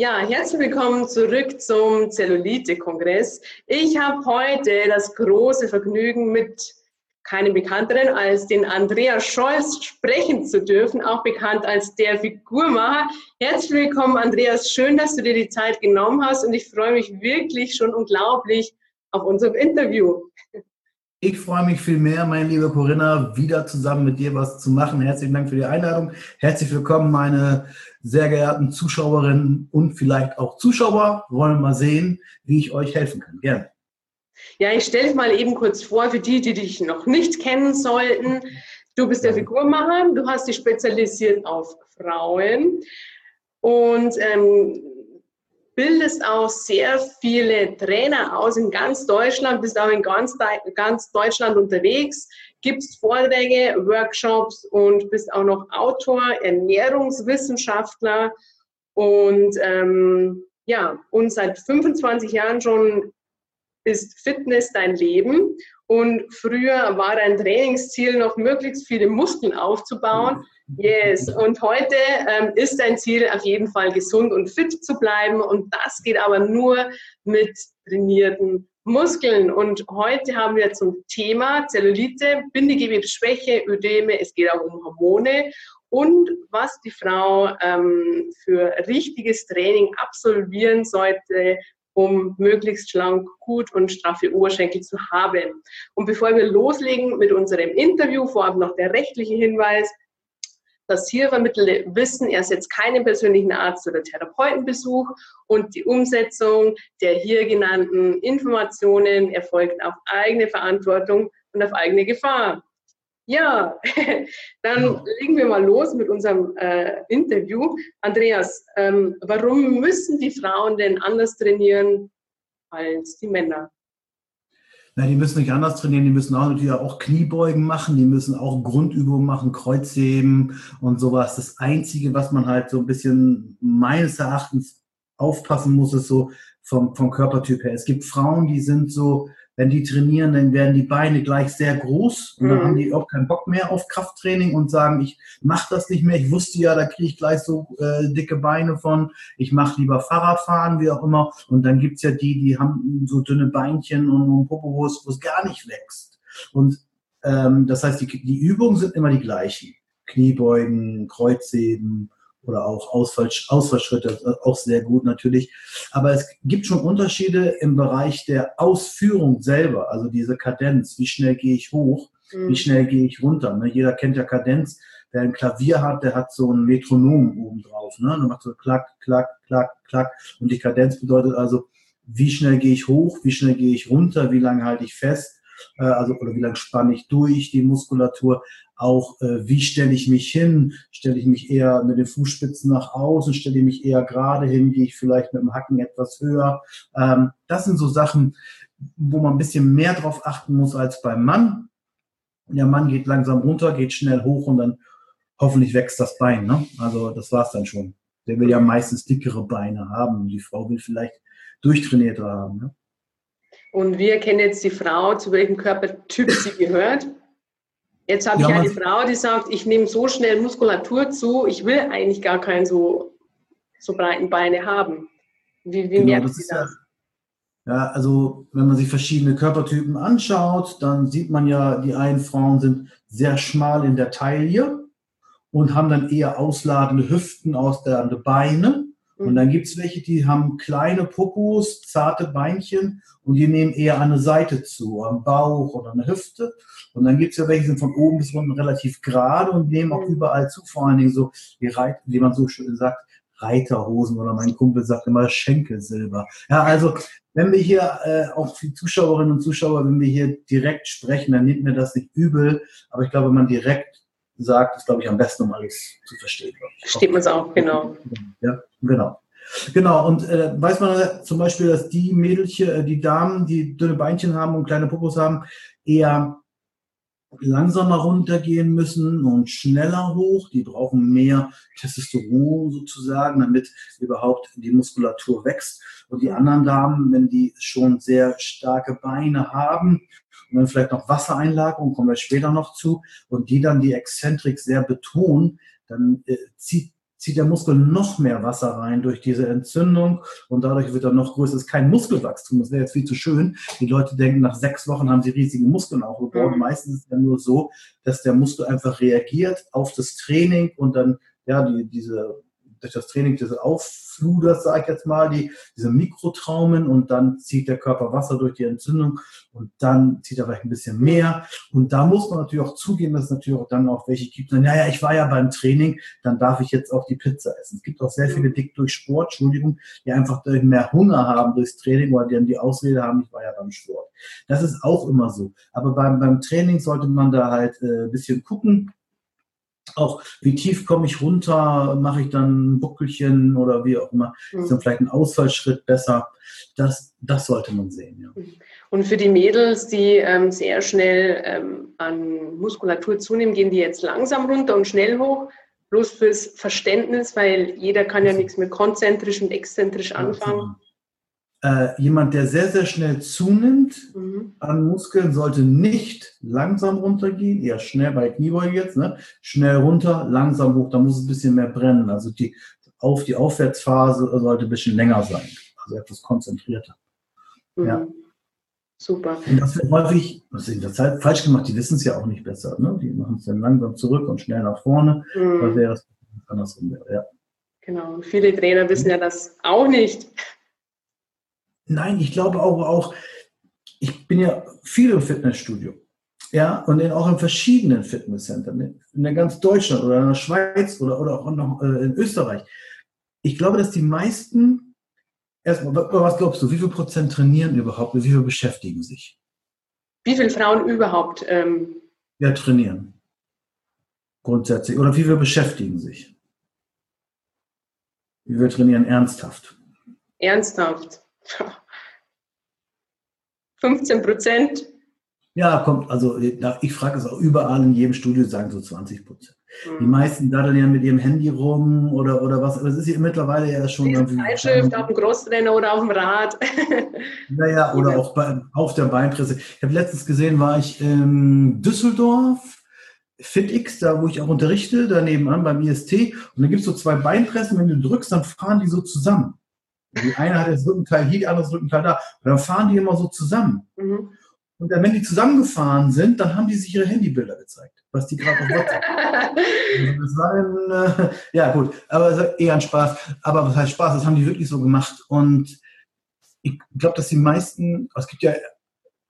Ja, herzlich willkommen zurück zum Zellulite-Kongress. Ich habe heute das große Vergnügen, mit keinem Bekannteren als den Andreas Scholz sprechen zu dürfen, auch bekannt als der Figurmacher. Herzlich willkommen, Andreas. Schön, dass du dir die Zeit genommen hast und ich freue mich wirklich schon unglaublich auf unser Interview. Ich freue mich viel mehr, meine liebe Corinna, wieder zusammen mit dir was zu machen. Herzlichen Dank für die Einladung. Herzlich willkommen, meine sehr geehrten Zuschauerinnen und vielleicht auch Zuschauer. Wollen mal sehen, wie ich euch helfen kann. Gerne. Ja, ich stelle dich mal eben kurz vor, für die, die dich noch nicht kennen sollten. Du bist der Figurmacher, du hast dich spezialisiert auf Frauen und ähm, bildest auch sehr viele Trainer aus in ganz Deutschland, bist auch in ganz, ganz Deutschland unterwegs, gibst Vorträge, Workshops und bist auch noch Autor, Ernährungswissenschaftler und ähm, ja, und seit 25 Jahren schon ist Fitness dein Leben. Und früher war dein Trainingsziel noch möglichst viele Muskeln aufzubauen. Yes, und heute ähm, ist dein Ziel auf jeden Fall gesund und fit zu bleiben. Und das geht aber nur mit trainierten Muskeln. Und heute haben wir zum Thema Zellulite, Bindegewebsschwäche, Ödeme. Es geht auch um Hormone und was die Frau ähm, für richtiges Training absolvieren sollte, um möglichst schlank, gut und straffe Oberschenkel zu haben. Und bevor wir loslegen mit unserem Interview, vorab noch der rechtliche Hinweis. Das hier vermittelte Wissen ersetzt keinen persönlichen Arzt- oder Therapeutenbesuch und die Umsetzung der hier genannten Informationen erfolgt auf eigene Verantwortung und auf eigene Gefahr. Ja, dann legen wir mal los mit unserem äh, Interview. Andreas, ähm, warum müssen die Frauen denn anders trainieren als die Männer? Na, die müssen nicht anders trainieren, die müssen auch natürlich auch Kniebeugen machen, die müssen auch Grundübungen machen, Kreuzheben und sowas. Das Einzige, was man halt so ein bisschen meines Erachtens aufpassen muss, ist so vom, vom Körpertyp her. Es gibt Frauen, die sind so, wenn die trainieren, dann werden die Beine gleich sehr groß und dann mhm. haben die auch keinen Bock mehr auf Krafttraining und sagen, ich mache das nicht mehr. Ich wusste ja, da kriege ich gleich so äh, dicke Beine von. Ich mache lieber Fahrradfahren, wie auch immer. Und dann gibt's ja die, die haben so dünne Beinchen und, und Popo, wo es gar nicht wächst. Und ähm, das heißt, die, die Übungen sind immer die gleichen. Kniebeugen, Kreuzheben, oder auch Ausfall, Ausfallschritte, auch sehr gut natürlich. Aber es gibt schon Unterschiede im Bereich der Ausführung selber, also diese Kadenz, wie schnell gehe ich hoch, mhm. wie schnell gehe ich runter. Ne? Jeder kennt ja Kadenz. Wer ein Klavier hat, der hat so ein Metronom oben drauf. Ne? Der macht so klack, klack, klack, klack. Und die Kadenz bedeutet also, wie schnell gehe ich hoch, wie schnell gehe ich runter, wie lange halte ich fest äh, also oder wie lange spanne ich durch die Muskulatur, auch äh, wie stelle ich mich hin, stelle ich mich eher mit den Fußspitzen nach außen, stelle ich mich eher gerade hin, gehe ich vielleicht mit dem Hacken etwas höher. Ähm, das sind so Sachen, wo man ein bisschen mehr drauf achten muss als beim Mann. Der Mann geht langsam runter, geht schnell hoch und dann hoffentlich wächst das Bein. Ne? Also das war's dann schon. Der will ja meistens dickere Beine haben. Die Frau will vielleicht durchtrainierte haben. Ne? Und wir kennen jetzt die Frau, zu welchem Körpertyp sie gehört. Jetzt habe ja, ich eine Frau, die sagt, ich nehme so schnell Muskulatur zu, ich will eigentlich gar keine so, so breiten Beine haben. Wie, wie genau, merkt das sie das? Ja, ja, also wenn man sich verschiedene Körpertypen anschaut, dann sieht man ja, die einen Frauen sind sehr schmal in der Taille und haben dann eher ausladende Hüften, ausladende Beine. Und dann gibt es welche, die haben kleine Popos, zarte Beinchen und die nehmen eher an der Seite zu, am Bauch oder an der Hüfte. Und dann gibt es ja welche, die sind von oben bis unten relativ gerade und nehmen auch mhm. überall zu, vor allen Dingen so, wie, Reit, wie man so schön sagt, Reiterhosen oder mein Kumpel sagt immer Schenkelsilber. Ja, also wenn wir hier äh, auch die Zuschauerinnen und Zuschauer, wenn wir hier direkt sprechen, dann nimmt mir das nicht übel. Aber ich glaube, wenn man direkt sagt, ist, glaube ich, am besten, um alles zu verstehen. Versteht man es auch, genau. Ja, genau. Genau, und äh, weiß man zum Beispiel, dass die Mädelchen, äh, die Damen, die dünne Beinchen haben und kleine Popos haben, eher langsamer runtergehen müssen und schneller hoch. Die brauchen mehr Testosteron sozusagen, damit überhaupt die Muskulatur wächst. Und die anderen Damen, wenn die schon sehr starke Beine haben und dann vielleicht noch Wassereinlagerung, kommen wir später noch zu, und die dann die Exzentrik sehr betonen, dann äh, zieht zieht der Muskel noch mehr Wasser rein durch diese Entzündung und dadurch wird er noch größer. Es ist kein Muskelwachstum, das wäre jetzt viel zu schön. Die Leute denken, nach sechs Wochen haben sie riesige Muskeln aufgebaut. Mhm. Meistens ist es ja nur so, dass der Muskel einfach reagiert auf das Training und dann ja die, diese durch das Training diese Auffluders, sage ich jetzt mal, die, diese Mikrotraumen und dann zieht der Körper Wasser durch die Entzündung und dann zieht er vielleicht ein bisschen mehr. Und da muss man natürlich auch zugeben, dass es natürlich auch dann auch welche gibt, dann, naja, ich war ja beim Training, dann darf ich jetzt auch die Pizza essen. Es gibt auch sehr viele dick durch Sport, Entschuldigung, die einfach mehr Hunger haben durchs Training oder die dann die Ausrede haben, ich war ja beim Sport. Das ist auch immer so. Aber beim, beim Training sollte man da halt äh, ein bisschen gucken, auch wie tief komme ich runter, mache ich dann ein Buckelchen oder wie auch immer, mhm. ist dann vielleicht ein Ausfallschritt besser. Das, das sollte man sehen. Ja. Und für die Mädels, die ähm, sehr schnell ähm, an Muskulatur zunehmen, gehen die jetzt langsam runter und schnell hoch. Bloß fürs Verständnis, weil jeder kann ja nichts mit konzentrisch und exzentrisch anfangen äh, jemand, der sehr, sehr schnell zunimmt mhm. an Muskeln, sollte nicht langsam runtergehen, eher schnell bei Kniebeuge jetzt, ne? schnell runter, langsam hoch, da muss es ein bisschen mehr brennen. Also die, auf die Aufwärtsphase sollte ein bisschen länger sein, also etwas konzentrierter. Mhm. Ja. Super. Und das wird häufig, das ist in der Zeit falsch gemacht, die wissen es ja auch nicht besser. Ne? Die machen es dann langsam zurück und schnell nach vorne, mhm. weil wäre es andersrum wäre. Ja. Genau, viele Trainer wissen ja das auch nicht. Nein, ich glaube auch, auch, ich bin ja viel im Fitnessstudio. Ja, und in, auch in verschiedenen Fitnesscentern, in der ganz Deutschland oder in der Schweiz oder, oder auch noch äh, in Österreich. Ich glaube, dass die meisten, erstmal, was glaubst du, wie viel Prozent trainieren überhaupt, wie viel beschäftigen sich? Wie viele Frauen überhaupt? Ähm ja, trainieren. Grundsätzlich. Oder wie viel beschäftigen sich? Wie wir trainieren ernsthaft? Ernsthaft. 15 Prozent? Ja, kommt, also ich frage es auch überall in jedem Studio, sagen so 20 Prozent. Mhm. Die meisten daddeln ja mit ihrem Handy rum oder, oder was, aber es ist ja mittlerweile ja schon irgendwie. Zeitschrift auf dem Großtrainer oder auf dem Rad. Naja, oder auch bei, auf der Beinpresse. Ich habe letztens gesehen, war ich in Düsseldorf, FitX, da wo ich auch unterrichte, daneben an beim IST, und da gibt es so zwei Beinpressen, wenn du drückst, dann fahren die so zusammen. Die eine hat das Rückenteil hier, die andere das Rückenteil da. Und dann fahren die immer so zusammen. Mhm. Und dann, wenn die zusammengefahren sind, dann haben die sich ihre Handybilder gezeigt, was die gerade auf WhatsApp. also das war ein, äh, ja gut, aber eher ein Spaß. Aber was heißt Spaß? Das haben die wirklich so gemacht. Und ich glaube, dass die meisten, es gibt ja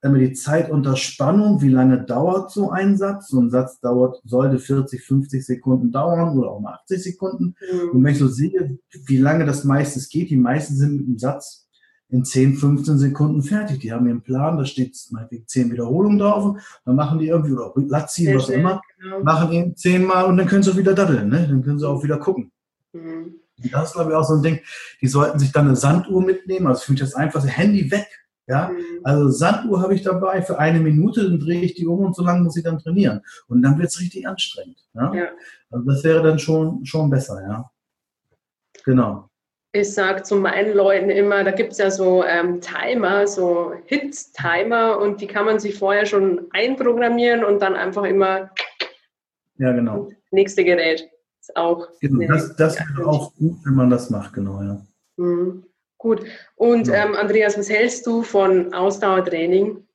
immer die Zeit unter Spannung, wie lange dauert so ein Satz? So ein Satz dauert, sollte 40, 50 Sekunden dauern oder auch mal 80 Sekunden. Mhm. Und wenn ich so sehe, wie lange das meistens geht, die meisten sind mit dem Satz in 10, 15 Sekunden fertig. Die haben ihren Plan, da steht meinetwegen 10 Wiederholungen drauf, dann machen die irgendwie, oder Latziehen, was auch immer, genau. machen ihn 10 Mal und dann können sie auch wieder daddeln, ne? dann können sie auch wieder gucken. Mhm. Das ist, glaube ich, auch so ein Ding, die sollten sich dann eine Sanduhr mitnehmen, also für mich das einfach, Handy weg, ja, mhm. also Sanduhr habe ich dabei für eine Minute, dann drehe ich die um und so lange muss ich dann trainieren. Und dann wird es richtig anstrengend. Ja? ja? Also das wäre dann schon, schon besser, ja. Genau. Ich sage zu meinen Leuten immer, da gibt es ja so ähm, Timer, so Hit-Timer und die kann man sich vorher schon einprogrammieren und dann einfach immer ja, genau. nächste Gerät. Ist auch genau, das das wäre auch gut, wenn man das macht, genau, ja. Mhm. Gut. Und ja. ähm, Andreas, was hältst du von Ausdauertraining?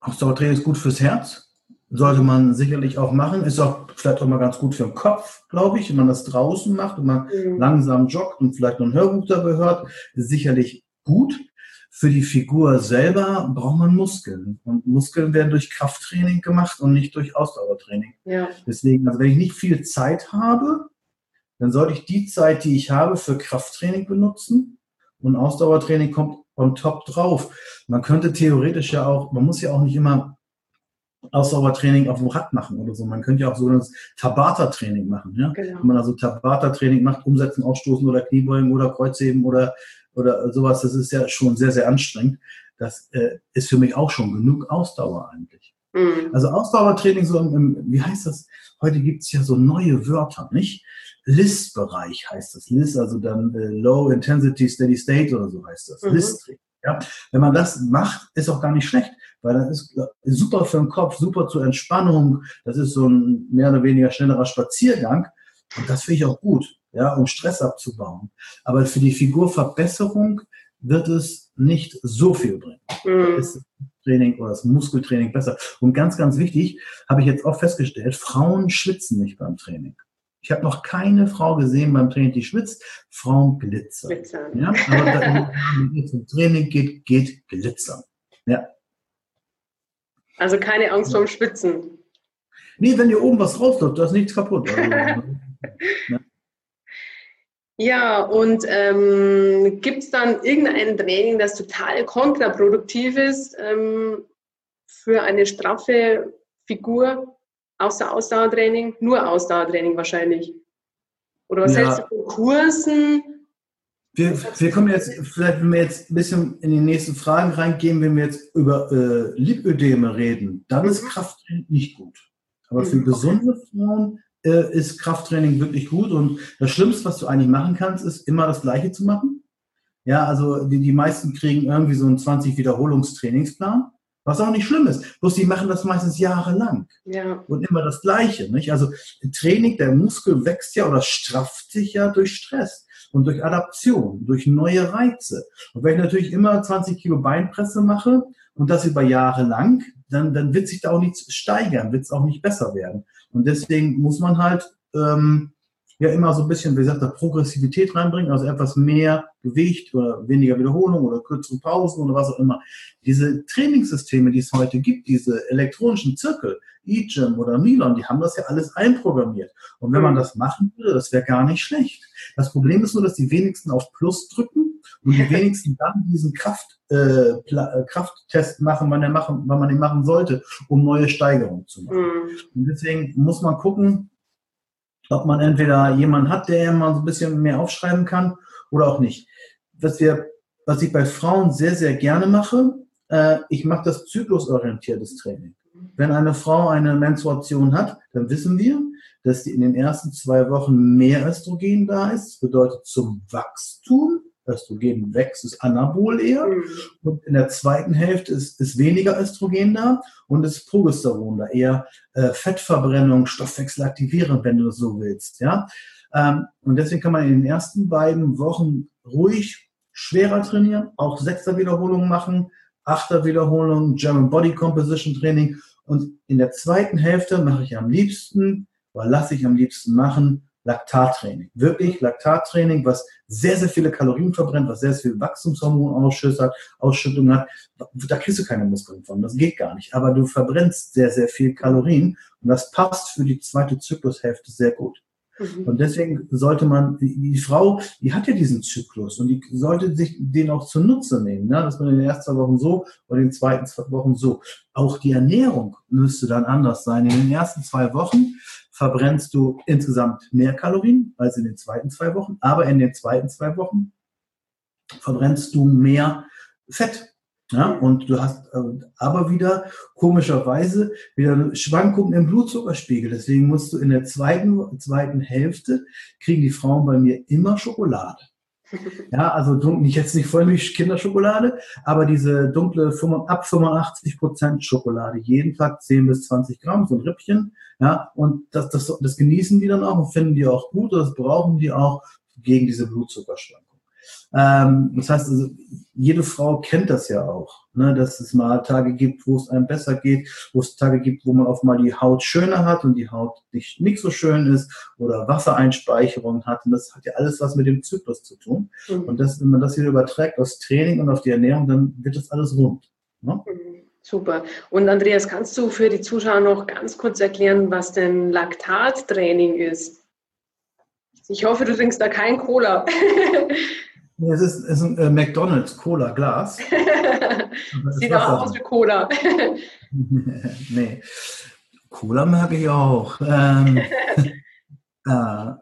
Ausdauertraining ist gut fürs Herz. Sollte man sicherlich auch machen. Ist auch vielleicht auch mal ganz gut für den Kopf, glaube ich, wenn man das draußen macht und man mhm. langsam joggt und vielleicht noch ein Hörbuch dabei hört. Ist sicherlich gut. Für die Figur selber braucht man Muskeln. Und Muskeln werden durch Krafttraining gemacht und nicht durch Ausdauertraining. Ja. Deswegen, also wenn ich nicht viel Zeit habe, dann sollte ich die Zeit, die ich habe, für Krafttraining benutzen und Ausdauertraining kommt on top drauf. Man könnte theoretisch ja auch, man muss ja auch nicht immer Ausdauertraining auf dem Rad machen oder so. Man könnte ja auch so ein Tabata-Training machen. Ja? Genau. Wenn man also Tabata-Training macht, umsetzen, ausstoßen oder Kniebeugen oder Kreuzheben oder, oder sowas, das ist ja schon sehr, sehr anstrengend. Das äh, ist für mich auch schon genug Ausdauer eigentlich. Mhm. Also Ausdauertraining, so im, im, wie heißt das? Heute gibt es ja so neue Wörter, nicht? LIS-Bereich heißt das. LIS, also dann äh, Low Intensity Steady State oder so heißt das. Mhm. LIS-Training. Ja? Wenn man das macht, ist auch gar nicht schlecht, weil das ist super für den Kopf, super zur Entspannung. Das ist so ein mehr oder weniger schnellerer Spaziergang. Und das finde ich auch gut, ja, um Stress abzubauen. Aber für die Figurverbesserung wird es nicht so viel bringen. Mhm. Ist das Training oder das Muskeltraining besser. Und ganz, ganz wichtig, habe ich jetzt auch festgestellt, Frauen schwitzen nicht beim Training. Ich habe noch keine Frau gesehen beim Training, die schwitzt. Frauen glitzern. glitzern. Ja, aber wenn es zum Training geht, geht glitzern. Ja. Also keine Angst vorm Schwitzen. Nee, wenn hier oben was rausläuft, da ist nichts kaputt. Also, ja. Ja, und ähm, gibt es dann irgendein Training, das total kontraproduktiv ist ähm, für eine straffe Figur, außer Ausdauertraining? Nur Ausdauertraining wahrscheinlich. Oder was ja. hältst du von Kursen? Wir, wir kommen jetzt, vielleicht wenn wir jetzt ein bisschen in die nächsten Fragen reingehen, wenn wir jetzt über äh, Lipödeme reden, dann mhm. ist Krafttraining nicht gut. Aber für mhm. gesunde Frauen äh, ist Krafttraining wirklich gut. Und das Schlimmste, was du eigentlich machen kannst, ist immer das Gleiche zu machen. Ja, also die, die meisten kriegen irgendwie so einen 20 Wiederholungstrainingsplan, was auch nicht schlimm ist. Bloß die machen das meistens jahrelang. Ja. Und immer das Gleiche. Nicht? Also Training, der Muskel wächst ja oder strafft sich ja durch Stress und durch Adaption, durch neue Reize. Und wenn ich natürlich immer 20 Kilo Beinpresse mache und das über Jahre lang, dann, dann wird sich da auch nichts steigern, wird es auch nicht besser werden. Und deswegen muss man halt ähm, ja immer so ein bisschen, wie gesagt, Progressivität reinbringen, also etwas mehr Gewicht oder weniger Wiederholung oder kürzere Pausen oder was auch immer. Diese Trainingssysteme, die es heute gibt, diese elektronischen Zirkel, eGym oder Milon, die haben das ja alles einprogrammiert. Und wenn man das machen würde, das wäre gar nicht schlecht. Das Problem ist nur, dass die wenigsten auf Plus drücken und die wenigsten dann diesen Kraft, äh, äh, Krafttest machen, wann, er machen, wann man den machen sollte, um neue Steigerungen zu machen. Mhm. Und deswegen muss man gucken, ob man entweder jemanden hat, der mal so ein bisschen mehr aufschreiben kann oder auch nicht. Was wir, was ich bei Frauen sehr, sehr gerne mache, äh, ich mache das zyklusorientiertes Training. Wenn eine Frau eine Menstruation hat, dann wissen wir, dass die in den ersten zwei Wochen mehr Östrogen da ist. Das bedeutet zum Wachstum. Östrogen wächst, ist Anabol eher. Mhm. Und in der zweiten Hälfte ist, ist weniger Östrogen da und ist Progesteron da, eher äh, Fettverbrennung, Stoffwechsel aktivieren, wenn du es so willst. Ja? Ähm, und deswegen kann man in den ersten beiden Wochen ruhig schwerer trainieren, auch sechster Wiederholungen machen, achter Wiederholungen, German Body Composition Training. Und in der zweiten Hälfte mache ich am liebsten oder lasse ich am liebsten machen, Laktattraining. Wirklich Laktattraining, was sehr, sehr viele Kalorien verbrennt, was sehr, sehr viel Wachstumshormonausschuss hat, Ausschüttung hat. Da kriegst du keine Muskeln von. Das geht gar nicht. Aber du verbrennst sehr, sehr viel Kalorien und das passt für die zweite Zyklushälfte sehr gut. Mhm. Und deswegen sollte man, die, die, Frau, die hat ja diesen Zyklus und die sollte sich den auch zunutze nehmen, ne? dass man in den ersten zwei Wochen so und in den zweiten zwei Wochen so. Auch die Ernährung müsste dann anders sein. In den ersten zwei Wochen verbrennst du insgesamt mehr Kalorien als in den zweiten zwei Wochen, aber in den zweiten zwei Wochen verbrennst du mehr Fett. Ja, und du hast äh, aber wieder komischerweise wieder Schwankungen im Blutzuckerspiegel. Deswegen musst du in der zweiten, zweiten Hälfte kriegen die Frauen bei mir immer Schokolade. Ja, also nicht jetzt nicht Vollmilch Kinderschokolade, aber diese dunkle ab 85 Prozent Schokolade, jeden Tag 10 bis 20 Gramm, so ein Rippchen. Ja, und das, das, das genießen die dann auch und finden die auch gut, das brauchen die auch gegen diese Blutzuckerschwankungen. Ähm, das heißt, also, jede Frau kennt das ja auch, ne, dass es mal Tage gibt, wo es einem besser geht, wo es Tage gibt, wo man auf mal die Haut schöner hat und die Haut nicht, nicht so schön ist oder Wassereinspeicherung hat. Und das hat ja alles was mit dem Zyklus zu tun. Mhm. Und das, wenn man das wieder überträgt aufs Training und auf die Ernährung, dann wird das alles rund. Ne? Mhm. Super. Und Andreas, kannst du für die Zuschauer noch ganz kurz erklären, was denn Laktattraining ist? Ich hoffe, du trinkst da kein Cola. Es ist, es ist ein äh, McDonalds Cola Glas. Sieht auch aus wie Cola. nee. Cola mag ich auch. Ähm, äh,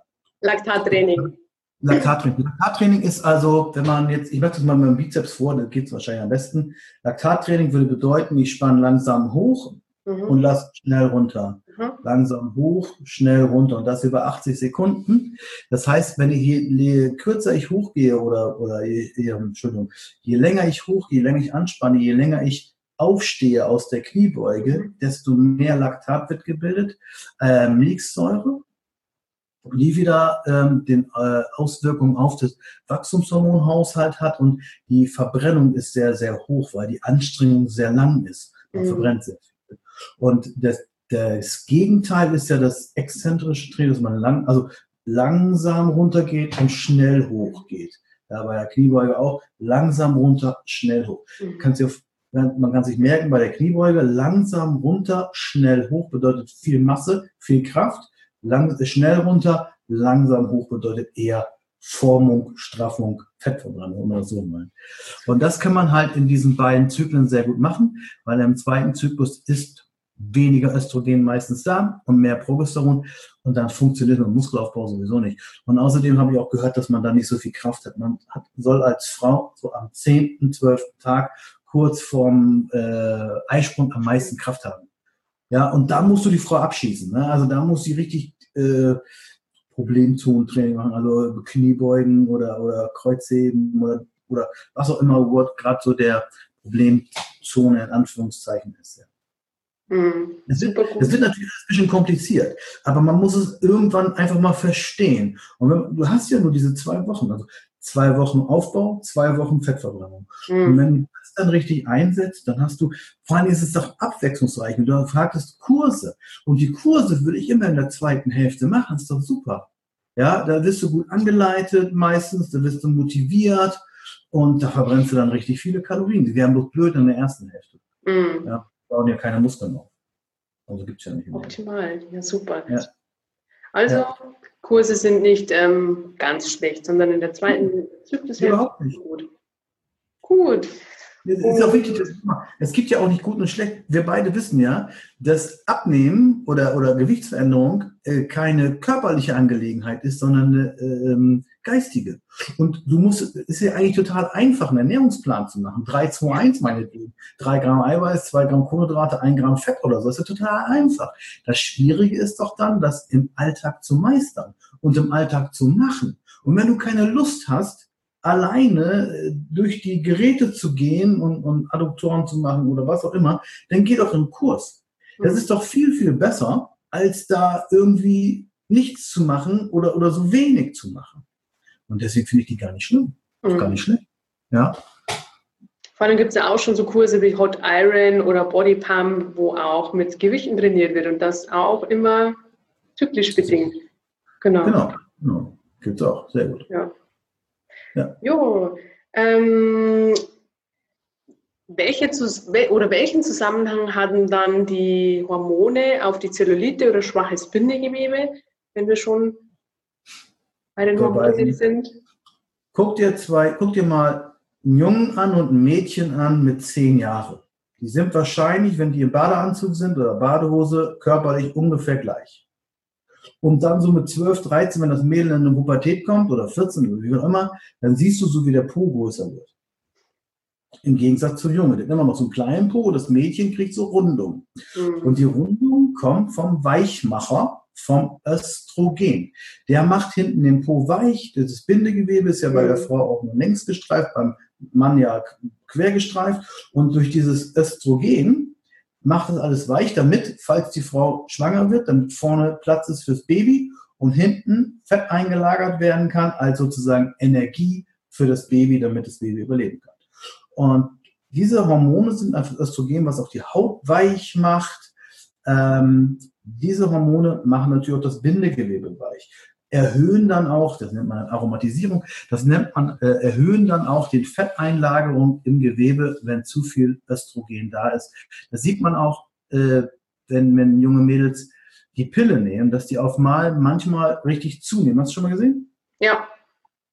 Laktattraining. Laktattraining. Laktattraining ist also, wenn man jetzt, ich mache das mal mit dem Bizeps vor, da geht es wahrscheinlich am besten. Laktattraining würde bedeuten, ich spanne langsam hoch mhm. und lasse schnell runter. Mhm. Langsam hoch, schnell runter und das über 80 Sekunden. Das heißt, wenn ich je, je kürzer ich hochgehe oder, oder je, je, Entschuldigung, je länger ich hochgehe, je länger ich anspanne, je länger ich aufstehe aus der Kniebeuge, desto mehr Laktat wird gebildet, äh, Milchsäure die wieder ähm, den äh, Auswirkungen auf das Wachstumshormonhaushalt hat und die Verbrennung ist sehr, sehr hoch, weil die Anstrengung sehr lang ist. Man mhm. verbrennt sehr viel. Und das, das Gegenteil ist ja das exzentrische Drehen, dass man lang, also langsam runtergeht und schnell hochgeht. Ja, bei der Kniebeuge auch langsam runter, schnell hoch. Mhm. Kannst du, man kann sich merken, bei der Kniebeuge langsam runter, schnell hoch bedeutet viel Masse, viel Kraft. Lang, schnell runter, langsam hoch bedeutet eher Formung, Straffung, Fettverbrennung, oder so meinen. Und das kann man halt in diesen beiden Zyklen sehr gut machen, weil im zweiten Zyklus ist weniger Östrogen meistens da und mehr Progesteron und dann funktioniert der Muskelaufbau sowieso nicht. Und außerdem habe ich auch gehört, dass man da nicht so viel Kraft hat. Man hat, soll als Frau so am 10., 12. Tag kurz vorm äh, Eisprung am meisten Kraft haben. Ja, und da musst du die Frau abschießen. Ne? Also da muss sie richtig äh, Problemzonentraining machen, also Kniebeugen oder, oder Kreuzheben oder, oder was auch immer, gerade so der Problemzone in Anführungszeichen ist. Ja. Mhm. Es, wird, es wird natürlich ein bisschen kompliziert, aber man muss es irgendwann einfach mal verstehen. Und wenn, du hast ja nur diese zwei Wochen, also zwei Wochen Aufbau, zwei Wochen Fettverbrennung. Mhm. Und wenn du das dann richtig einsetzt, dann hast du, vor allem ist es doch abwechslungsreich. Und du fragst Kurse. Und die Kurse würde ich immer in der zweiten Hälfte machen, das ist doch super. Ja, da wirst du gut angeleitet meistens, da wirst du motiviert und da verbrennst du dann richtig viele Kalorien. Die wären bloß blöd in der ersten Hälfte. Mhm. Ja bauen ja keine Muskeln auf. Also gibt es ja nicht. Mehr. Optimal, ja super. Ja. Also ja. Kurse sind nicht ähm, ganz schlecht, sondern in der zweiten Zyklus Überhaupt nicht. gut. Gut. Es ist auch wichtig, es gibt ja auch nicht gut und schlecht. Wir beide wissen ja, dass Abnehmen oder, oder Gewichtsveränderung äh, keine körperliche Angelegenheit ist, sondern eine ähm, geistige. Und du musst, es ist ja eigentlich total einfach, einen Ernährungsplan zu machen. 3, 2, 1 meinetwegen. 3 Gramm Eiweiß, 2 Gramm Kohlenhydrate, 1 Gramm Fett oder so. Das ist ja total einfach. Das Schwierige ist doch dann, das im Alltag zu meistern und im Alltag zu machen. Und wenn du keine Lust hast, alleine äh, durch die Geräte zu gehen und, und Adduktoren zu machen oder was auch immer, dann geh doch im Kurs. Das mhm. ist doch viel, viel besser, als da irgendwie nichts zu machen oder, oder so wenig zu machen. Und deswegen finde ich die gar nicht schlimm. Mhm. Gar nicht schlecht. Ja. Vor allem gibt es ja auch schon so Kurse wie Hot Iron oder Body Pump, wo auch mit Gewichten trainiert wird und das auch immer zyklisch bedingt. Genau. Genau. genau. Gibt es auch. Sehr gut. Ja. Ja. Jo, ähm, welche oder welchen Zusammenhang hatten dann die Hormone auf die Zellulite oder schwaches Bindegewebe, wenn wir schon bei den Hormonen sind? Guck dir zwei, guck dir mal einen Jungen an und ein Mädchen an mit zehn Jahren. Die sind wahrscheinlich, wenn die im Badeanzug sind oder Badehose, körperlich ungefähr gleich und dann so mit 12, 13, wenn das Mädel in eine Pubertät kommt oder 14 oder wie auch immer, dann siehst du so, wie der Po größer wird. Im Gegensatz zum Junge. Der hat immer noch so einen kleinen Po, das Mädchen kriegt so Rundung. Mhm. Und die Rundung kommt vom Weichmacher, vom Östrogen. Der macht hinten den Po weich. Das Bindegewebe ist ja bei der mhm. Frau auch nur längs gestreift, beim Mann ja quer gestreift. Und durch dieses Östrogen macht das alles weich, damit, falls die Frau schwanger wird, damit vorne Platz ist fürs Baby und hinten Fett eingelagert werden kann, als sozusagen Energie für das Baby, damit das Baby überleben kann. Und diese Hormone sind einfach Östrogen, was auch die Haut weich macht. Ähm, diese Hormone machen natürlich auch das Bindegewebe weich erhöhen dann auch, das nennt man Aromatisierung, das nennt man, äh, erhöhen dann auch die Fetteinlagerung im Gewebe, wenn zu viel Östrogen da ist. Das sieht man auch, äh, wenn, wenn junge Mädels die Pille nehmen, dass die auf mal manchmal richtig zunehmen. Hast du schon mal gesehen? Ja.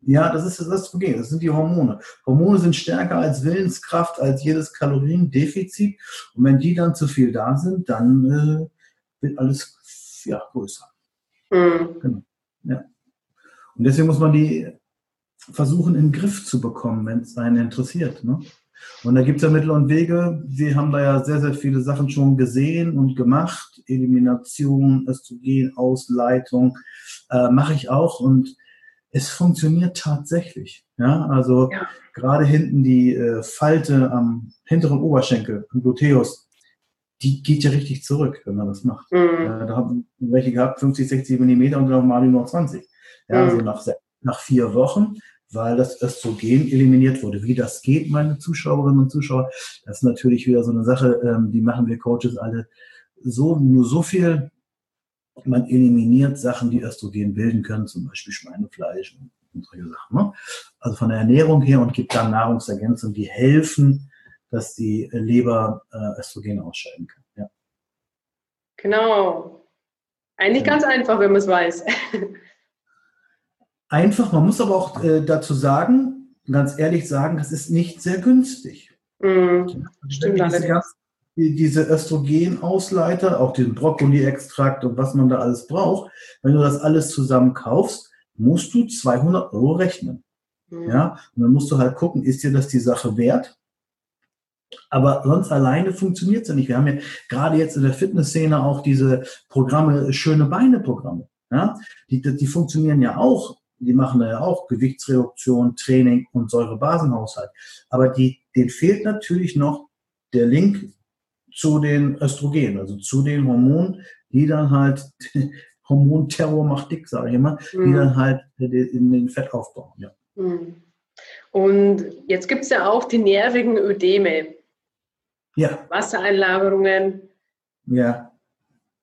Ja, das ist das Östrogen, das sind die Hormone. Hormone sind stärker als Willenskraft, als jedes Kaloriendefizit. Und wenn die dann zu viel da sind, dann äh, wird alles ja, größer. Mhm. Genau. Ja. Und deswegen muss man die versuchen, in den Griff zu bekommen, wenn es einen interessiert. Ne? Und da gibt es ja Mittel und Wege. Wir haben da ja sehr, sehr viele Sachen schon gesehen und gemacht. Elimination, Östrogen, Ausleitung äh, mache ich auch und es funktioniert tatsächlich. Ja, also ja. gerade hinten die äh, Falte am hinteren Oberschenkel, am Gluteus, die geht ja richtig zurück, wenn man das macht. Mhm. Ja, da haben welche gehabt, 50, 60 Millimeter und dann mal nur 20. Ja, mhm. also nach, nach vier Wochen, weil das Östrogen eliminiert wurde. Wie das geht, meine Zuschauerinnen und Zuschauer, das ist natürlich wieder so eine Sache, ähm, die machen wir Coaches alle so, nur so viel, man eliminiert Sachen, die Östrogen bilden können, zum Beispiel Schweinefleisch und, solche Sachen. Ne? Also von der Ernährung her und gibt dann Nahrungsergänzungen, die helfen, dass die Leber äh, Östrogen ausscheiden kann. Ja. Genau. Eigentlich ja. ganz einfach, wenn man es weiß. einfach, man muss aber auch äh, dazu sagen, ganz ehrlich sagen, das ist nicht sehr günstig. Mm, stimmt diese, ganz, diese Östrogenausleiter, auch den Brokkoli-Extrakt und was man da alles braucht, wenn du das alles zusammen kaufst, musst du 200 Euro rechnen. Mm. Ja, und dann musst du halt gucken, ist dir das die Sache wert? Aber sonst alleine funktioniert es ja nicht. Wir haben ja gerade jetzt in der Fitnessszene auch diese Programme, schöne Beine-Programme. Ja? Die, die funktionieren ja auch. Die machen da ja auch Gewichtsreduktion, Training und Säurebasenhaushalt. Aber die, denen fehlt natürlich noch der Link zu den Östrogenen, also zu den Hormonen, die dann halt Hormonterror macht dick, sage ich immer, mhm. die dann halt in den Fett aufbauen. Ja. Mhm. Und jetzt gibt es ja auch die nervigen Ödeme. Ja. Wassereinlagerungen. Ja,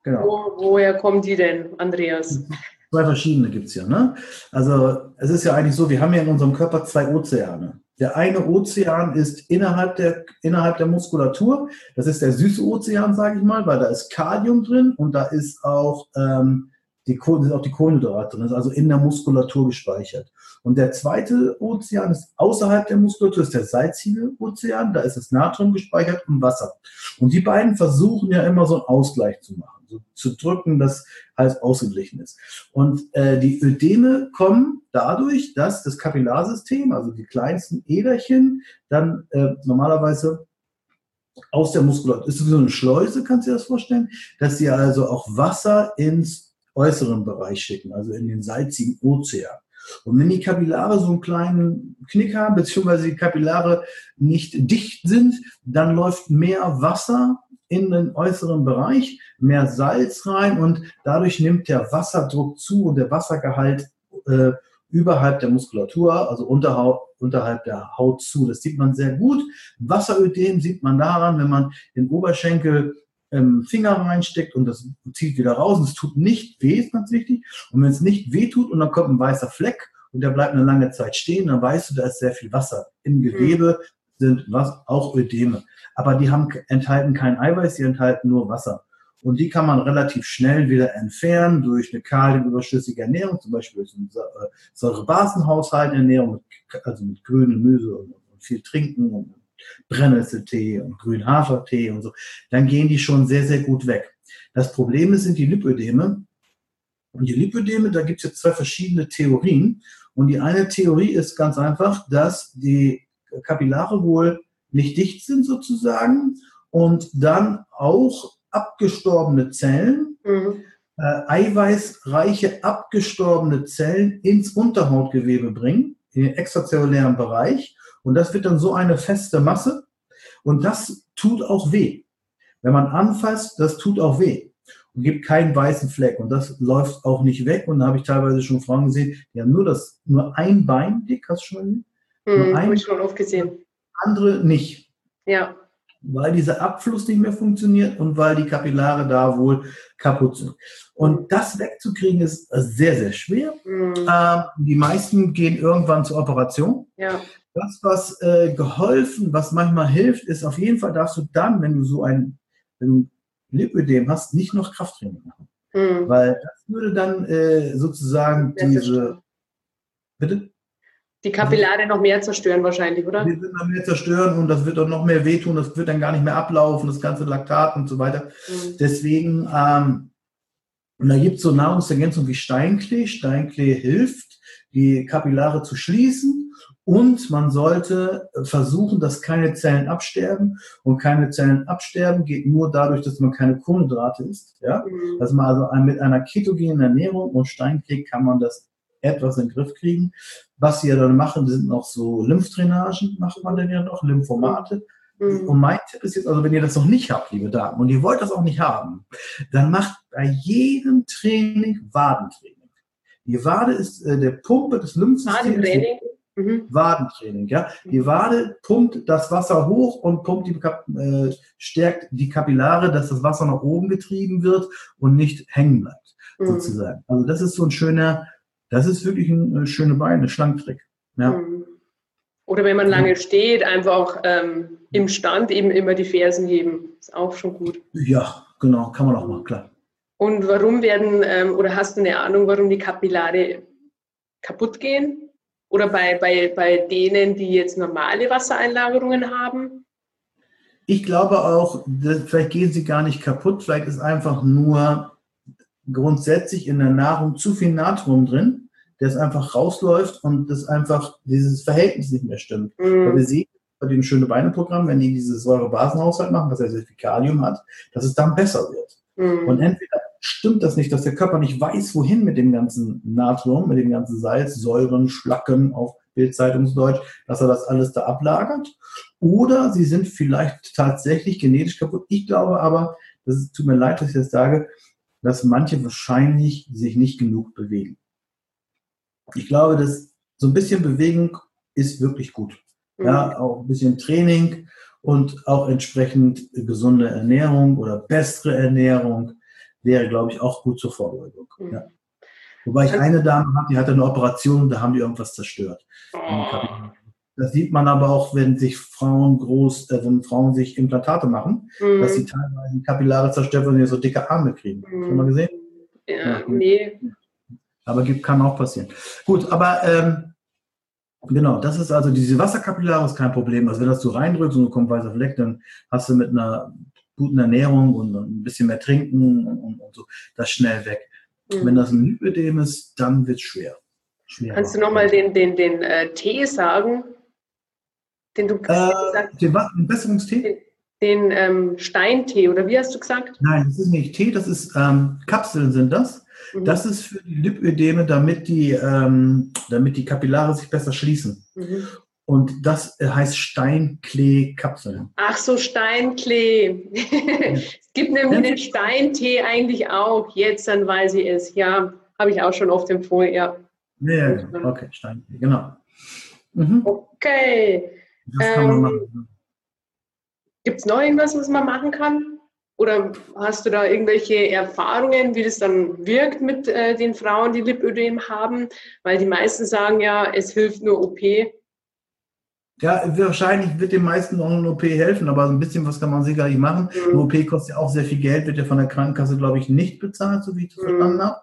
genau. Wo, woher kommen die denn, Andreas? Zwei verschiedene gibt es ja. Ne? Also es ist ja eigentlich so, wir haben ja in unserem Körper zwei Ozeane. Der eine Ozean ist innerhalb der, innerhalb der Muskulatur. Das ist der süße Ozean, sage ich mal, weil da ist Kalium drin und da ist auch, ähm, die, sind auch die Kohlenhydrate drin, ist also in der Muskulatur gespeichert. Und der zweite Ozean ist außerhalb der Muskulatur, ist der salzige Ozean, da ist das Natrium gespeichert und Wasser. Und die beiden versuchen ja immer so einen Ausgleich zu machen, so zu drücken, dass alles ausgeglichen ist. Und äh, die Ödeme kommen dadurch, dass das Kapillarsystem, also die kleinsten Äderchen, dann äh, normalerweise aus der Muskulatur, ist so eine Schleuse, kannst du dir das vorstellen, dass sie also auch Wasser ins äußeren Bereich schicken, also in den salzigen Ozean. Und wenn die Kapillare so einen kleinen Knick haben, beziehungsweise die Kapillare nicht dicht sind, dann läuft mehr Wasser in den äußeren Bereich, mehr Salz rein und dadurch nimmt der Wasserdruck zu und der Wassergehalt äh, überhalb der Muskulatur, also unterhalb, unterhalb der Haut zu. Das sieht man sehr gut. Wasserödem sieht man daran, wenn man den Oberschenkel ähm, Finger reinsteckt und das zieht wieder raus und es tut nicht weh, ist ganz wichtig. Und wenn es nicht weh tut und dann kommt ein weißer Fleck und der bleibt eine lange Zeit stehen, dann weißt du, da ist sehr viel Wasser. Im Gewebe sind was, auch Ödeme. Aber die haben, enthalten kein Eiweiß, die enthalten nur Wasser. Und die kann man relativ schnell wieder entfernen durch eine kaliumüberschüssige Ernährung, zum Beispiel durch eine äh, Säurebasenhaushalt-Ernährung, also mit grünem Gemüse und, viel trinken und Brennnesseltee und Grünhafertee und so, dann gehen die schon sehr, sehr gut weg. Das Problem sind die Lipödeme. Und die Lipödeme, da gibt es jetzt zwei verschiedene Theorien. Und die eine Theorie ist ganz einfach, dass die Kapillare wohl nicht dicht sind sozusagen und dann auch abgestorbene Zellen, mhm. äh, eiweißreiche abgestorbene Zellen ins Unterhautgewebe bringen, in den extrazellulären Bereich und das wird dann so eine feste Masse. Und das tut auch weh. Wenn man anfasst, das tut auch weh. Und gibt keinen weißen Fleck. Und das läuft auch nicht weg. Und da habe ich teilweise schon Frauen gesehen, die haben nur das, nur ein Bein dick, hast du schon gesehen? Hm, habe ich schon oft gesehen. Andere nicht. Ja weil dieser Abfluss nicht mehr funktioniert und weil die Kapillare da wohl kaputt sind. Und das wegzukriegen ist sehr, sehr schwer. Mhm. Ähm, die meisten gehen irgendwann zur Operation. Ja. Das, was äh, geholfen, was manchmal hilft, ist auf jeden Fall darfst du dann, wenn du so ein wenn du Lipödem hast, nicht noch Krafttraining machen. Mhm. Weil das würde dann äh, sozusagen diese. Bitte? die Kapillare noch mehr zerstören wahrscheinlich, oder? Die wird noch mehr zerstören und das wird auch noch mehr wehtun, das wird dann gar nicht mehr ablaufen, das ganze Laktat und so weiter. Mhm. Deswegen, ähm, und da gibt es so Nahrungsergänzungen wie Steinklee. Steinklee hilft, die Kapillare zu schließen und man sollte versuchen, dass keine Zellen absterben. Und keine Zellen absterben geht nur dadurch, dass man keine Kohlenhydrate isst. Ja? Mhm. Dass man also mit einer ketogenen Ernährung und Steinklee kann man das etwas in den Griff kriegen. Was sie ja dann machen, sind noch so Lymphdrainagen, macht man denn ja noch, Lymphomate. Mhm. Und mein Tipp ist jetzt, also wenn ihr das noch nicht habt, liebe Damen, und ihr wollt das auch nicht haben, dann macht bei jedem Training Wadentraining. Die Wade ist äh, der Pumpe des Lymphsystems. Wadentraining? Mhm. Wadentraining, ja. Die Wade pumpt das Wasser hoch und pumpt die, äh, stärkt die Kapillare, dass das Wasser nach oben getrieben wird und nicht hängen bleibt, mhm. sozusagen. Also das ist so ein schöner, das ist wirklich ein, ein schöner Bein, ein Schlanktrick. Ja. Mhm. Oder wenn man lange steht, einfach ähm, im Stand eben immer die Fersen heben. Ist auch schon gut. Ja, genau, kann man auch machen, klar. Und warum werden, ähm, oder hast du eine Ahnung, warum die Kapillare kaputt gehen? Oder bei, bei, bei denen, die jetzt normale Wassereinlagerungen haben? Ich glaube auch, vielleicht gehen sie gar nicht kaputt, vielleicht ist einfach nur grundsätzlich in der Nahrung zu viel Natrium drin, das einfach rausläuft und das einfach dieses Verhältnis nicht mehr stimmt. Mhm. Weil wir sehen bei dem schöne Beine-Programm, wenn die dieses Säurebasenhaushalt machen, was ja sehr viel Kalium hat, dass es dann besser wird. Mhm. Und entweder stimmt das nicht, dass der Körper nicht weiß, wohin mit dem ganzen Natrium, mit dem ganzen Salz, Säuren, Schlacken auf Bildzeitungsdeutsch, dass er das alles da ablagert. Oder sie sind vielleicht tatsächlich genetisch kaputt. Ich glaube aber, das tut mir leid, dass ich das sage, dass manche wahrscheinlich sich nicht genug bewegen. Ich glaube, dass so ein bisschen Bewegung ist wirklich gut. Ja, mhm. auch ein bisschen Training und auch entsprechend gesunde Ernährung oder bessere Ernährung wäre, glaube ich, auch gut zur Vorbeugung. Mhm. Ja. Wobei ich eine Dame habe, die hatte eine Operation, da haben die irgendwas zerstört. Oh. Das sieht man aber auch, wenn sich Frauen groß, äh, wenn Frauen sich Implantate machen, mhm. dass sie teilweise Kapillare zerstört, wenn sie so dicke Arme kriegen. Mhm. Schon mal gesehen? Ja, ja, nee. Aber kann auch passieren. Gut, aber ähm, genau, das ist also diese Wasserkapillare ist kein Problem. Also wenn das du reindrückst und du kommt weißer Fleck, dann hast du mit einer guten Ernährung und ein bisschen mehr trinken und, und so, das schnell weg. Mhm. Wenn das ein Lipödem ist, dann wird es schwer. Schwerer. Kannst du nochmal den, den, den äh, Tee sagen? Den du äh, gesagt Den? Den Besserungstee? Den, den ähm, Steintee, oder wie hast du gesagt? Nein, das ist nicht Tee, das ist ähm, Kapseln sind das. Mhm. Das ist für die Lipödeme, damit die, ähm, damit die Kapillare sich besser schließen. Mhm. Und das äh, heißt Steinklee-Kapseln. Ach so, Steinklee. es gibt nämlich den Steintee eigentlich auch. Jetzt, dann weiß ich es. Ja, habe ich auch schon oft empfohlen, ja. Ja, genau. okay, Steinklee, genau. Mhm. Okay. Das kann man ähm, machen. Gibt es noch irgendwas, was man machen kann? Oder hast du da irgendwelche Erfahrungen, wie das dann wirkt mit äh, den Frauen, die Lipödem haben? Weil die meisten sagen ja, es hilft nur OP. Ja, wahrscheinlich wird den meisten auch eine OP helfen, aber ein bisschen was kann man sicherlich machen. Mhm. Eine OP kostet ja auch sehr viel Geld, wird ja von der Krankenkasse, glaube ich, nicht bezahlt, so wie ich das mhm. verstanden habe.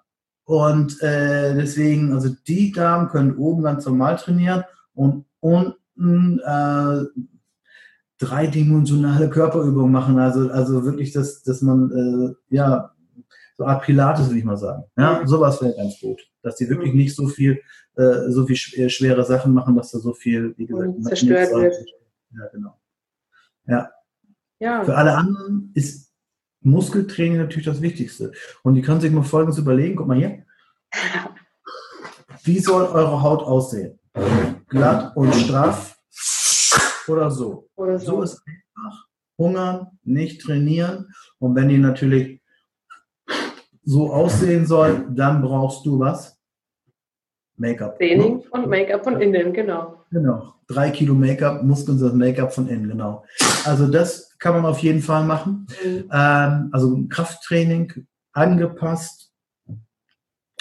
Und äh, deswegen, also die Damen können oben ganz normal trainieren und unten äh, dreidimensionale Körperübungen machen. Also, also wirklich, dass, dass man, äh, ja, so Art Pilates, würde ich mal sagen. Ja, mhm. sowas wäre ganz gut. Dass die wirklich nicht so viel äh, so viel äh, schwere Sachen machen, dass da so viel, wie gesagt, Und zerstört wird. Ja, genau. Ja. ja. Für alle anderen ist Muskeltraining natürlich das Wichtigste. Und die können sich mal Folgendes überlegen, guck mal hier. Wie soll eure Haut aussehen? Glatt und straff oder so? Oder so. so ist einfach. Hungern, nicht trainieren. Und wenn die natürlich so aussehen soll, dann brauchst du was? Make-up. Training und Make-up von innen, genau. Genau. Drei Kilo Make-up, Muskeln sind Make-up von innen, genau. Also das kann man auf jeden Fall machen. Mhm. Ähm, also Krafttraining angepasst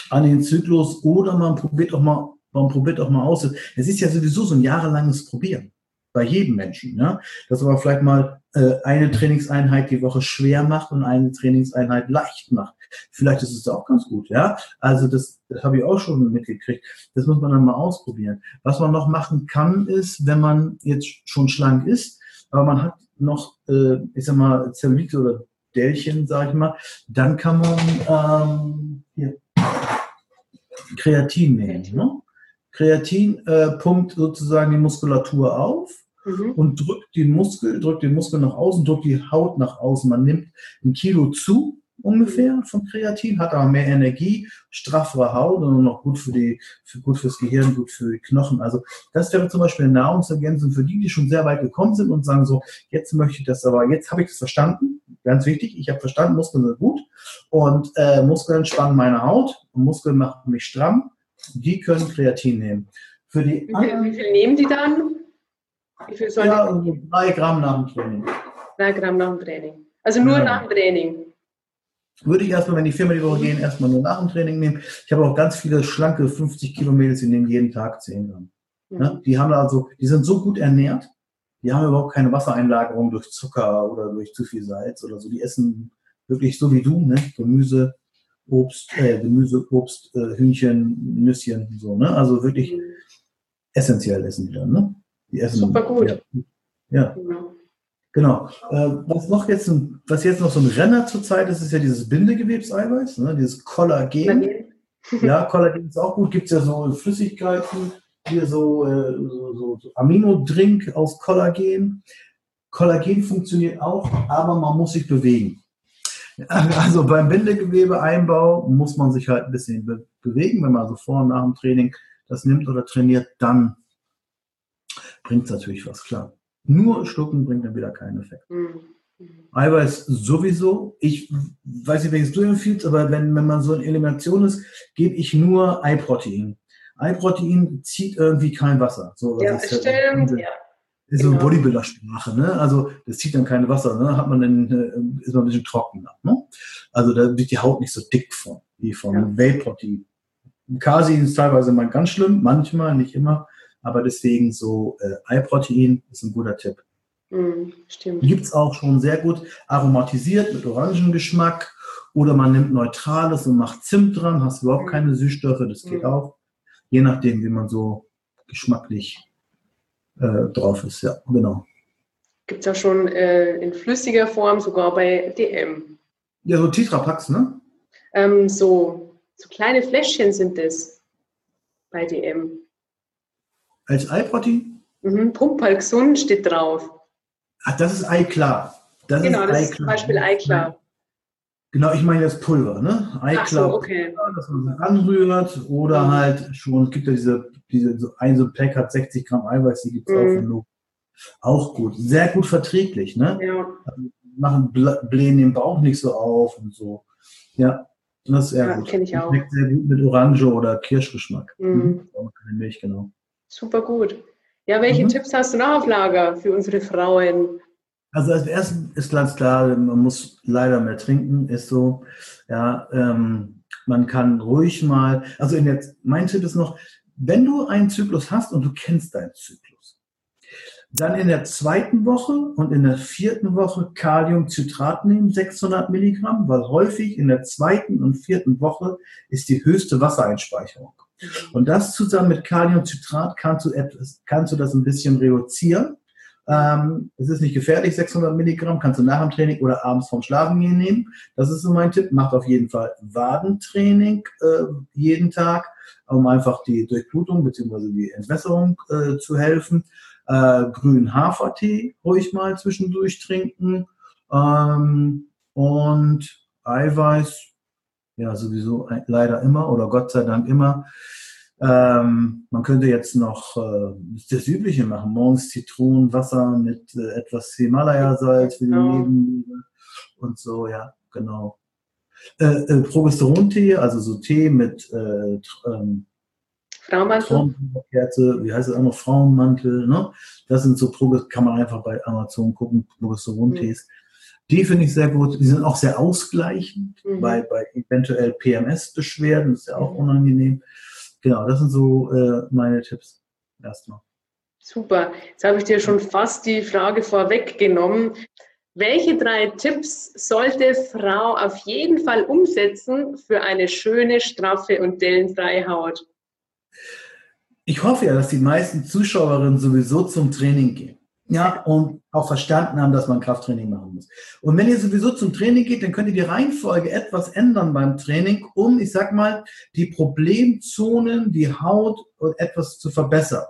an den Zyklus oder man probiert auch mal, man probiert auch mal aus. Es ist ja sowieso so ein jahrelanges Probieren bei jedem Menschen. Ja? Dass man vielleicht mal eine Trainingseinheit die Woche schwer macht und eine Trainingseinheit leicht macht. Vielleicht ist es auch ganz gut, ja. Also das, das habe ich auch schon mitgekriegt. Das muss man dann mal ausprobieren. Was man noch machen kann, ist, wenn man jetzt schon schlank ist, aber man hat noch, äh, ich sag mal, Zellulite oder Dellchen, sage ich mal, dann kann man ähm, hier, Kreatin nehmen. Ne? Kreatin äh, pumpt sozusagen die Muskulatur auf mhm. und drückt den Muskel, drückt den Muskel nach außen, drückt die Haut nach außen. Man nimmt ein Kilo zu ungefähr von Kreatin, hat aber mehr Energie, straffere Haut und noch gut für die, für, gut fürs Gehirn, gut für die Knochen. Also das wäre zum Beispiel eine Nahrungsergänzung für die, die schon sehr weit gekommen sind und sagen so, jetzt möchte ich das aber, jetzt habe ich das verstanden, ganz wichtig, ich habe verstanden, Muskeln sind gut und äh, Muskeln entspannen meine Haut und Muskeln machen mich stramm. Die können Kreatin nehmen. Für die wie, viel, wie viel nehmen die dann? Wie viel sollen ja, die? drei Gramm nach dem Training. Drei Gramm nach dem Training. Also nur ja. nach dem Training. Würde ich erstmal, wenn die Firma die Woche gehen, erstmal nur nach dem Training nehmen. Ich habe auch ganz viele schlanke 50 Kilometer, die nehmen jeden Tag 10 Gramm. Ja, die haben also, die sind so gut ernährt, die haben überhaupt keine Wassereinlagerung durch Zucker oder durch zu viel Salz oder so. Die essen wirklich so wie du, ne? Gemüse, Obst, äh, Gemüse, Obst, äh, Hühnchen, Nüsschen, so, ne? Also wirklich mhm. essentiell essen die dann, ne? Die essen. Super gut. Ja. Genau. Genau. Äh, was noch jetzt, was jetzt noch so ein Renner zurzeit ist, ist ja dieses Bindegewebseiweiß, ne? dieses Kollagen. Ja, Kollagen ist auch gut. Gibt es ja so Flüssigkeiten, hier so, äh, so, so, so Aminodrink aus Kollagen. Kollagen funktioniert auch, aber man muss sich bewegen. Also beim Bindegewebeeinbau muss man sich halt ein bisschen be bewegen. Wenn man also vor und nach dem Training das nimmt oder trainiert, dann bringt es natürlich was, klar. Nur schlucken bringt dann wieder keinen Effekt. Mhm. Eiweiß sowieso. Ich weiß nicht, welches du empfiehlst, aber wenn, wenn man so in Elimination ist, gebe ich nur Eiprotein. Eiprotein zieht irgendwie kein Wasser. So, ja, ist stimmt, ja. Ist so eine genau. Bodybuilder-Sprache, ne? Also das zieht dann kein Wasser, ne? Hat man dann, äh, ist man ein bisschen trockener, ne? Also da wird die Haut nicht so dick von, wie von ja. Whey-Protein. Casein ist teilweise mal ganz schlimm, manchmal, nicht immer. Aber deswegen so äh, Eiprotein ist ein guter Tipp. Mm, stimmt. Gibt es auch schon sehr gut aromatisiert mit Orangengeschmack. Oder man nimmt Neutrales und macht Zimt dran, hast überhaupt mm. keine Süßstoffe, das geht mm. auch. Je nachdem, wie man so geschmacklich äh, drauf ist. Ja, genau. Gibt es auch schon äh, in flüssiger Form, sogar bei DM. Ja, so Tetrapacks, ne? Ähm, so, so kleine Fläschchen sind das bei DM. Als Eiprotein? Mhm, Pumpalxun steht drauf. Ach, das ist Eiklar. Das genau, ist das Eiklar. ist zum Beispiel Eiklar. Genau, ich meine das Pulver, ne? Eiklar, so, okay. dass man es anrührt oder mhm. halt schon, es gibt ja diese, diese so ein so ein Pack hat 60 Gramm Eiweiß, die gibt es mhm. auch Auch gut, sehr gut verträglich, ne? Ja. Machen blähen den Bauch nicht so auf und so. Ja, das ist sehr ja, gut. Kenne ich auch. Schmeckt sehr gut mit Orange oder Kirschgeschmack. Mhm. mhm. Keine Milch, genau. Super gut. Ja, welche mhm. Tipps hast du noch auf Lager für unsere Frauen? Also als erstes ist ganz klar, man muss leider mehr trinken, ist so. Ja, ähm, man kann ruhig mal, also in der, mein Tipp ist noch, wenn du einen Zyklus hast und du kennst deinen Zyklus, dann in der zweiten Woche und in der vierten Woche Kaliumcitrat nehmen, 600 Milligramm, weil häufig in der zweiten und vierten Woche ist die höchste Wassereinspeicherung. Und das zusammen mit Kaliumcitrat kannst du, etwas, kannst du das ein bisschen reduzieren. Ähm, es ist nicht gefährlich, 600 Milligramm, kannst du nach dem Training oder abends vorm Schlafengehen nehmen. Das ist so mein Tipp. Macht auf jeden Fall Wadentraining äh, jeden Tag, um einfach die Durchblutung bzw. die Entwässerung äh, zu helfen. Äh, grünen Hafertee ruhig mal zwischendurch trinken. Ähm, und Eiweiß ja sowieso leider immer oder Gott sei Dank immer. Ähm, man könnte jetzt noch äh, das Übliche machen. Morgens Zitronenwasser mit äh, etwas Himalaya-Salz für die genau. Nebenniere und so, ja, genau. Äh, äh, Progesterontee, also so Tee mit äh, ähm, Frauenmantel. wie heißt es auch noch, Frauenmantel, ne? Das sind so, kann man einfach bei Amazon gucken, Progesterontees. Mhm. Die finde ich sehr gut. Die sind auch sehr ausgleichend mhm. bei, bei eventuell PMS-Beschwerden. Ist ja auch mhm. unangenehm. Genau, das sind so äh, meine Tipps erstmal. Super. Jetzt habe ich dir schon fast die Frage vorweggenommen. Welche drei Tipps sollte Frau auf jeden Fall umsetzen für eine schöne, straffe und dellenfreie Haut? Ich hoffe ja, dass die meisten Zuschauerinnen sowieso zum Training gehen ja, und auch verstanden haben, dass man Krafttraining machen muss. Und wenn ihr sowieso zum Training geht, dann könnt ihr die Reihenfolge etwas ändern beim Training, um, ich sag mal, die Problemzonen, die Haut etwas zu verbessern.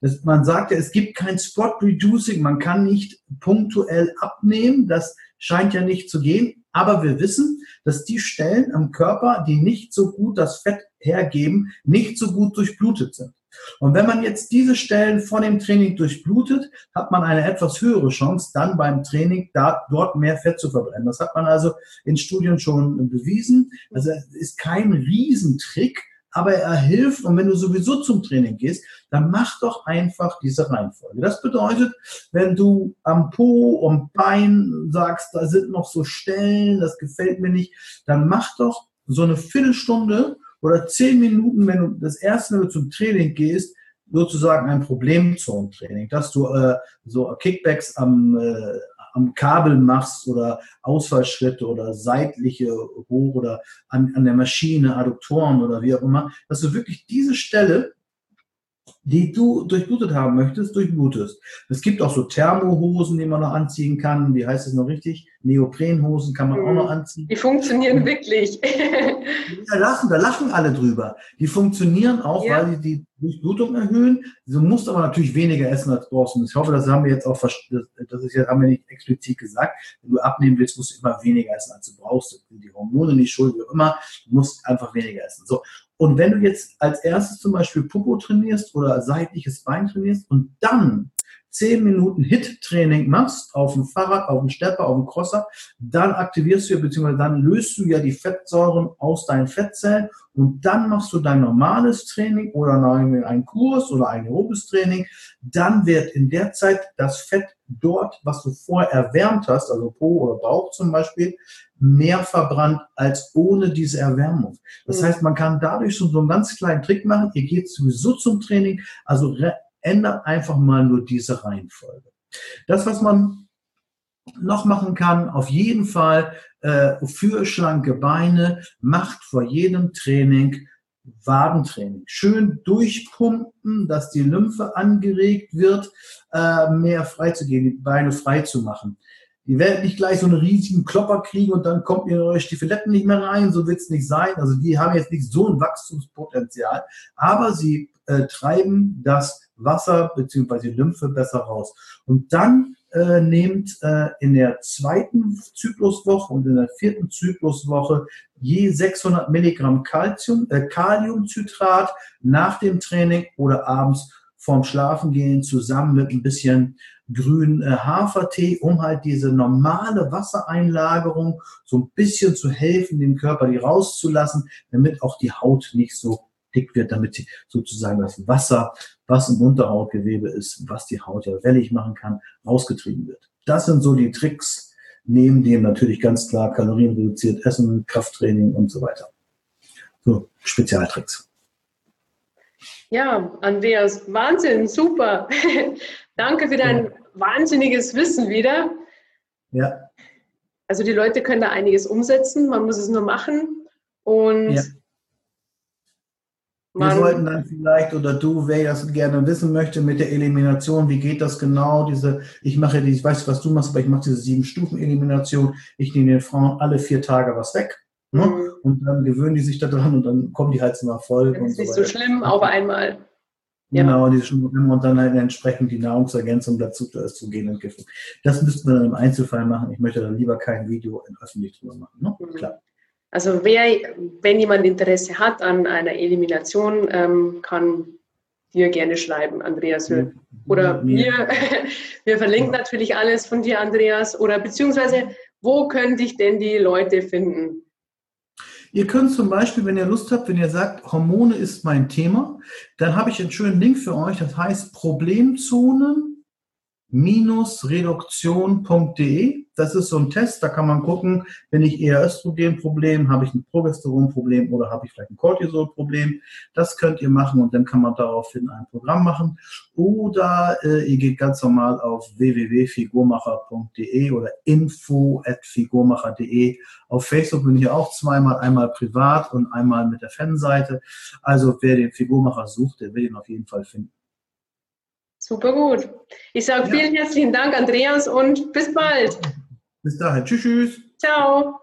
Das, man sagt ja, es gibt kein Spot Reducing, man kann nicht punktuell abnehmen, das scheint ja nicht zu gehen. Aber wir wissen, dass die Stellen am Körper, die nicht so gut das Fett hergeben, nicht so gut durchblutet sind. Und wenn man jetzt diese Stellen vor dem Training durchblutet, hat man eine etwas höhere Chance, dann beim Training da, dort mehr Fett zu verbrennen. Das hat man also in Studien schon bewiesen. Also es ist kein Riesentrick, aber er hilft. Und wenn du sowieso zum Training gehst, dann mach doch einfach diese Reihenfolge. Das bedeutet, wenn du am Po und Bein sagst, da sind noch so Stellen, das gefällt mir nicht, dann mach doch so eine Viertelstunde oder zehn Minuten, wenn du das erste Mal zum Training gehst, sozusagen ein Problemzonentraining, dass du äh, so Kickbacks am, äh, am Kabel machst oder Ausfallschritte oder seitliche hoch oder an, an der Maschine, Adduktoren oder wie auch immer, dass du wirklich diese Stelle die du durchblutet haben möchtest, durchblutest. Es gibt auch so Thermohosen, die man noch anziehen kann. Wie heißt es noch richtig? Neoprenhosen kann man mhm. auch noch anziehen. Die funktionieren wirklich. da lachen, da lachen alle drüber. Die funktionieren auch, ja. weil die die Durchblutung erhöhen. Du musst aber natürlich weniger essen als brauchst. Und ich hoffe, das haben wir jetzt auch, das ist jetzt, haben wir nicht explizit gesagt. Wenn du abnehmen willst, musst du immer weniger essen, als du brauchst. Die Hormone nicht schuld, wie auch immer. Du musst einfach weniger essen. So. Und wenn du jetzt als erstes zum Beispiel Popo trainierst oder seitliches Bein trainierst und dann zehn Minuten HIT-Training machst, auf dem Fahrrad, auf dem Stepper, auf dem Crosser, dann aktivierst du ja, beziehungsweise dann löst du ja die Fettsäuren aus deinen Fettzellen und dann machst du dein normales Training oder einen Kurs oder ein aerobes Training. Dann wird in der Zeit das Fett dort, was du vorher erwärmt hast, also Po oder Bauch zum Beispiel, mehr verbrannt als ohne diese Erwärmung. Das mhm. heißt, man kann dadurch so, so einen ganz kleinen Trick machen. Ihr geht sowieso zum Training, also ändert einfach mal nur diese Reihenfolge. Das, was man noch machen kann, auf jeden Fall äh, für schlanke Beine, macht vor jedem Training Wadentraining. Schön durchpumpen, dass die Lymphe angeregt wird, äh, mehr freizugehen, die Beine frei zu machen. Die werden nicht gleich so einen riesigen Klopper kriegen und dann kommt ihr eure Stiefeletten nicht mehr rein. So wird es nicht sein. Also die haben jetzt nicht so ein Wachstumspotenzial, aber sie äh, treiben das Wasser bzw. Lymphe besser raus. Und dann äh, nehmt äh, in der zweiten Zykluswoche und in der vierten Zykluswoche je 600 Milligramm Calcium, äh, Kaliumcitrat nach dem Training oder abends vorm Schlafengehen zusammen mit ein bisschen grünen äh, Hafertee, um halt diese normale Wassereinlagerung so ein bisschen zu helfen, den Körper die rauszulassen, damit auch die Haut nicht so dick wird, damit sozusagen das Wasser, was im Unterhautgewebe ist, was die Haut ja wellig machen kann, rausgetrieben wird. Das sind so die Tricks, neben dem natürlich ganz klar Kalorien reduziert Essen, Krafttraining und so weiter. So, Spezialtricks. Ja, Andreas, Wahnsinn, super. Danke für dein ja. Wahnsinniges Wissen wieder. Ja. Also die Leute können da einiges umsetzen, man muss es nur machen. Und ja. Wir sollten dann vielleicht, oder du, wer das gerne wissen möchte mit der Elimination, wie geht das genau? Diese, ich mache die, ich weiß, was du machst, aber ich mache diese sieben Stufen Elimination. Ich nehme den Frauen alle vier Tage was weg. Ne? Mhm. Und dann gewöhnen die sich daran und dann kommen die halt zum Erfolg. Das ist nicht so, so schlimm, auf einmal. Genau, ja. diese und dann halt entsprechend die Nahrungsergänzung dazu zu Östrogenentgiftung. Das müssten wir dann im Einzelfall machen. Ich möchte da lieber kein Video öffentlich drüber machen. Ne? Mhm. Klar. Also wer, wenn jemand Interesse hat an einer Elimination, ähm, kann dir gerne schreiben, Andreas Höhl. Oder mir. Wir verlinken natürlich alles von dir, Andreas. Oder beziehungsweise, wo könnte ich denn die Leute finden? Ihr könnt zum Beispiel, wenn ihr Lust habt, wenn ihr sagt, Hormone ist mein Thema, dann habe ich einen schönen Link für euch, das heißt Problemzonen reduktion.de. Das ist so ein Test, da kann man gucken, bin ich eher Östrogenproblem, habe ich ein Progesteronproblem oder habe ich vielleicht ein Cortisolproblem. Das könnt ihr machen und dann kann man daraufhin ein Programm machen. Oder äh, ihr geht ganz normal auf www.figurmacher.de oder info.figurmacher.de. Auf Facebook bin ich auch zweimal, einmal privat und einmal mit der Fanseite. Also wer den Figurmacher sucht, der will ihn auf jeden Fall finden. Super gut. Ich sage ja. vielen herzlichen Dank, Andreas, und bis bald. Bis dahin. Tschüss. tschüss. Ciao.